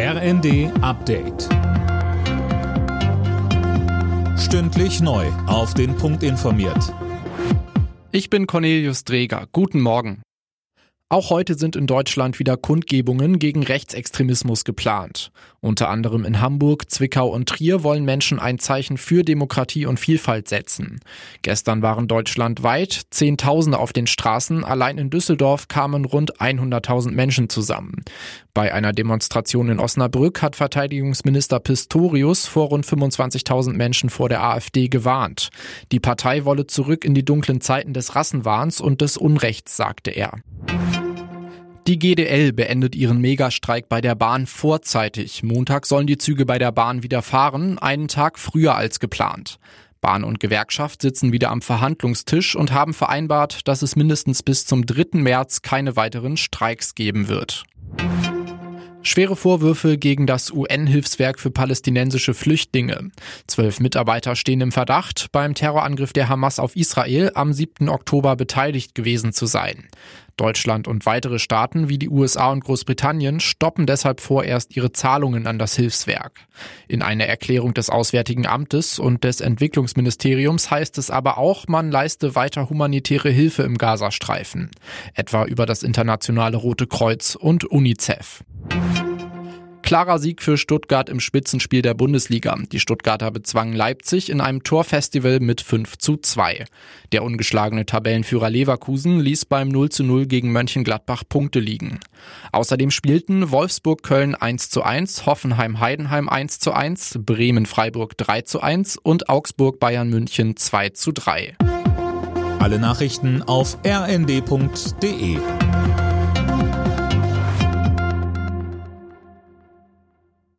RND Update. Stündlich neu. Auf den Punkt informiert. Ich bin Cornelius Dreger. Guten Morgen. Auch heute sind in Deutschland wieder Kundgebungen gegen Rechtsextremismus geplant. Unter anderem in Hamburg, Zwickau und Trier wollen Menschen ein Zeichen für Demokratie und Vielfalt setzen. Gestern waren deutschlandweit Zehntausende auf den Straßen. Allein in Düsseldorf kamen rund 100.000 Menschen zusammen. Bei einer Demonstration in Osnabrück hat Verteidigungsminister Pistorius vor rund 25.000 Menschen vor der AfD gewarnt. Die Partei wolle zurück in die dunklen Zeiten des Rassenwahns und des Unrechts, sagte er. Die GDL beendet ihren Megastreik bei der Bahn vorzeitig. Montag sollen die Züge bei der Bahn wieder fahren, einen Tag früher als geplant. Bahn und Gewerkschaft sitzen wieder am Verhandlungstisch und haben vereinbart, dass es mindestens bis zum 3. März keine weiteren Streiks geben wird. Schwere Vorwürfe gegen das UN-Hilfswerk für palästinensische Flüchtlinge. Zwölf Mitarbeiter stehen im Verdacht, beim Terrorangriff der Hamas auf Israel am 7. Oktober beteiligt gewesen zu sein. Deutschland und weitere Staaten wie die USA und Großbritannien stoppen deshalb vorerst ihre Zahlungen an das Hilfswerk. In einer Erklärung des Auswärtigen Amtes und des Entwicklungsministeriums heißt es aber auch, man leiste weiter humanitäre Hilfe im Gazastreifen, etwa über das internationale Rote Kreuz und UNICEF. Klarer Sieg für Stuttgart im Spitzenspiel der Bundesliga. Die Stuttgarter bezwangen Leipzig in einem Torfestival mit 5 zu 2. Der ungeschlagene Tabellenführer Leverkusen ließ beim 0 zu 0 gegen Mönchengladbach Punkte liegen. Außerdem spielten Wolfsburg-Köln 1 zu 1, Hoffenheim-Heidenheim 1 zu 1, Bremen-Freiburg 3 zu 1 und Augsburg-Bayern München 2 zu 3. Alle Nachrichten auf rnd.de